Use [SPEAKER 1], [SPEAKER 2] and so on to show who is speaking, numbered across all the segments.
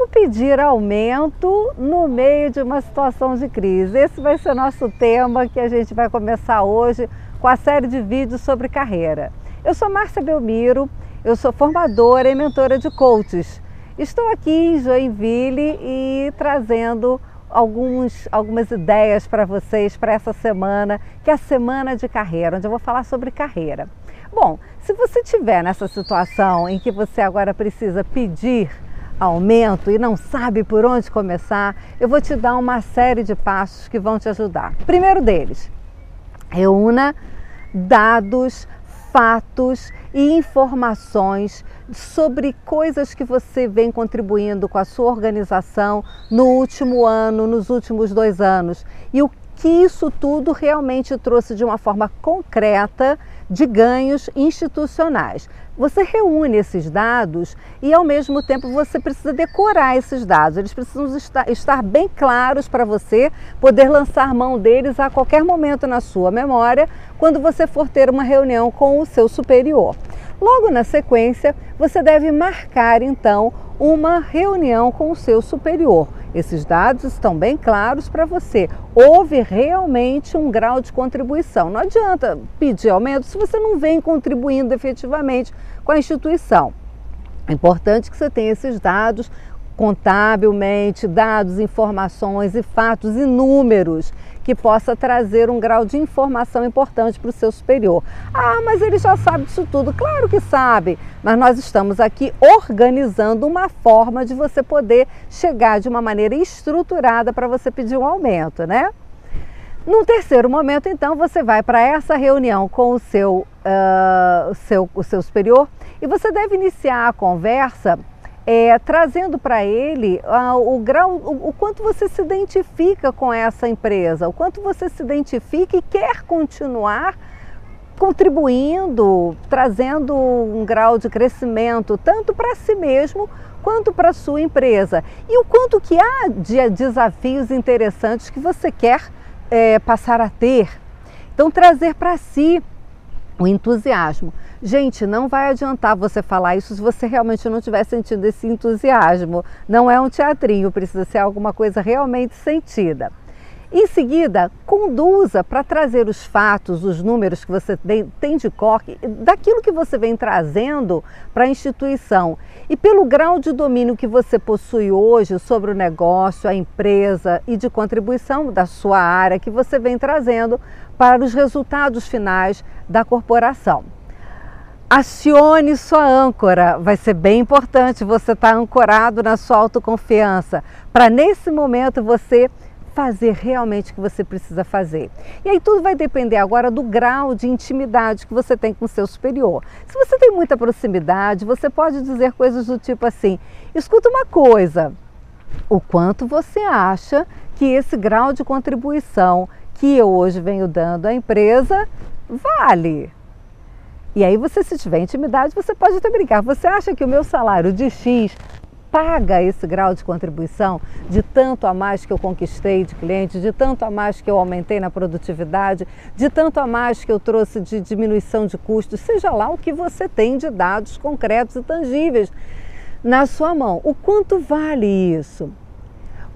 [SPEAKER 1] Como pedir aumento no meio de uma situação de crise? Esse vai ser o nosso tema que a gente vai começar hoje com a série de vídeos sobre carreira. Eu sou Márcia Belmiro, eu sou formadora e mentora de coaches. Estou aqui em Joinville e trazendo alguns, algumas ideias para vocês para essa semana, que é a semana de carreira, onde eu vou falar sobre carreira. Bom, se você estiver nessa situação em que você agora precisa pedir aumento e não sabe por onde começar, eu vou te dar uma série de passos que vão te ajudar. Primeiro deles, reúna dados, fatos e informações sobre coisas que você vem contribuindo com a sua organização no último ano, nos últimos dois anos e o que isso tudo realmente trouxe de uma forma concreta de ganhos institucionais. Você reúne esses dados e, ao mesmo tempo, você precisa decorar esses dados. Eles precisam estar, bem claros para você poder lançar mão deles a qualquer momento na sua memória, quando você for ter uma reunião com o seu superior. Logo na sequência, você deve marcar então uma reunião com o seu superior. Esses dados estão bem claros para você. Houve realmente um grau de contribuição. Não adianta pedir aumento se você não vem contribuindo efetivamente com a instituição. É importante que você tenha esses dados contabilmente, dados, informações e fatos e números que possa trazer um grau de informação importante para o seu superior. Ah, mas ele já sabe disso tudo. Claro que sabe, mas nós estamos aqui organizando uma forma de você poder chegar de uma maneira estruturada para você pedir um aumento, né? No terceiro momento, então, você vai para essa reunião com o seu, uh, seu, o seu superior e você deve iniciar a conversa é, trazendo para ele uh, o grau, o, o, quanto você se identifica com essa empresa, o quanto você se identifica e quer continuar contribuindo, trazendo um grau de crescimento tanto para si mesmo quanto para a sua empresa e o quanto que há de desafios interessantes que você quer é, passar a ter. Então trazer para si o entusiasmo. Gente, não vai adiantar você falar isso se você realmente não estiver sentindo esse entusiasmo. Não é um teatrinho, precisa ser alguma coisa realmente sentida. Em seguida, conduza para trazer os fatos, os números que você tem de cor, daquilo que você vem trazendo para a instituição. E pelo grau de domínio que você possui hoje sobre o negócio, a empresa e de contribuição da sua área que você vem trazendo para os resultados finais da corporação. Acione sua âncora, vai ser bem importante você estar tá ancorado na sua autoconfiança, para nesse momento você fazer realmente o que você precisa fazer. E aí tudo vai depender agora do grau de intimidade que você tem com o seu superior. Se você tem muita proximidade, você pode dizer coisas do tipo assim: escuta uma coisa, o quanto você acha que esse grau de contribuição que eu hoje venho dando à empresa vale? E aí você, se tiver intimidade, você pode até brincar. Você acha que o meu salário de X paga esse grau de contribuição de tanto a mais que eu conquistei de clientes, de tanto a mais que eu aumentei na produtividade, de tanto a mais que eu trouxe de diminuição de custos, seja lá o que você tem de dados concretos e tangíveis na sua mão. O quanto vale isso?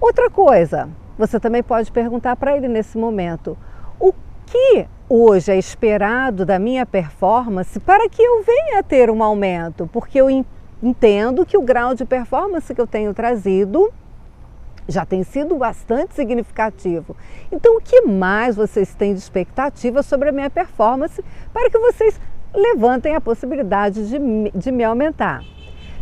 [SPEAKER 1] Outra coisa, você também pode perguntar para ele nesse momento: o que hoje é esperado da minha performance para que eu venha a ter um aumento? Porque eu entendo que o grau de performance que eu tenho trazido já tem sido bastante significativo. Então, o que mais vocês têm de expectativa sobre a minha performance para que vocês levantem a possibilidade de, de me aumentar?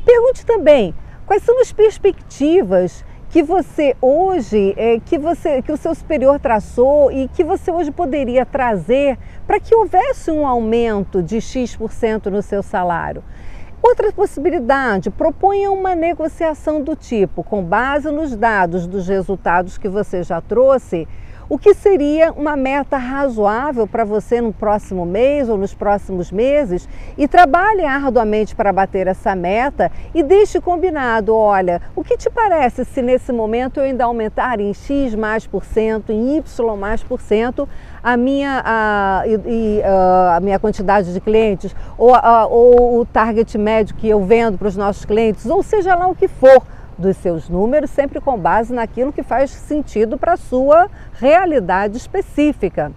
[SPEAKER 1] Pergunte também quais são as perspectivas que você hoje, é, que você, que o seu superior traçou e que você hoje poderia trazer para que houvesse um aumento de X% no seu salário. Outra possibilidade, proponha uma negociação do tipo, com base nos dados dos resultados que você já trouxe, o que seria uma meta razoável para você no próximo mês ou nos próximos meses? E trabalhe arduamente para bater essa meta e deixe combinado, olha, o que te parece se nesse momento eu ainda aumentar em X mais por cento, em Y mais por cento a minha, a, e, a, a minha quantidade de clientes ou, a, ou o target médio que eu vendo para os nossos clientes, ou seja lá o que for, dos seus números, sempre com base naquilo que faz sentido para a sua realidade específica.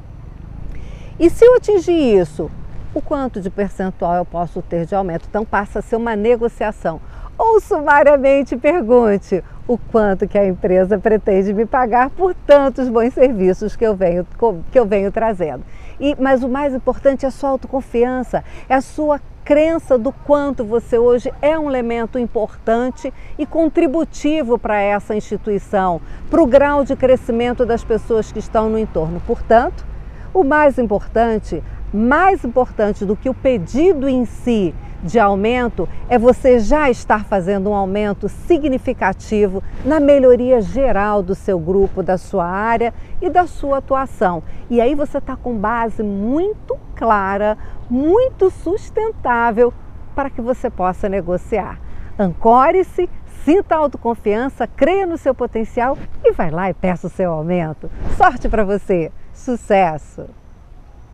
[SPEAKER 1] E se eu atingir isso, o quanto de percentual eu posso ter de aumento? Então passa a ser uma negociação. Ou sumariamente pergunte o quanto que a empresa pretende me pagar por tantos bons serviços que eu venho, que eu venho trazendo. E, mas o mais importante é a sua autoconfiança, é a sua crença do quanto você hoje é um elemento importante e contributivo para essa instituição, para o grau de crescimento das pessoas que estão no entorno. Portanto, o mais importante, mais importante do que o pedido em si de aumento é você já estar fazendo um aumento significativo na melhoria geral do seu grupo, da sua área e da sua atuação. E aí você está com base muito clara, muito sustentável para que você possa negociar. Ancore-se, sinta autoconfiança, creia no seu potencial e vai lá e peça o seu aumento. Sorte para você! Sucesso!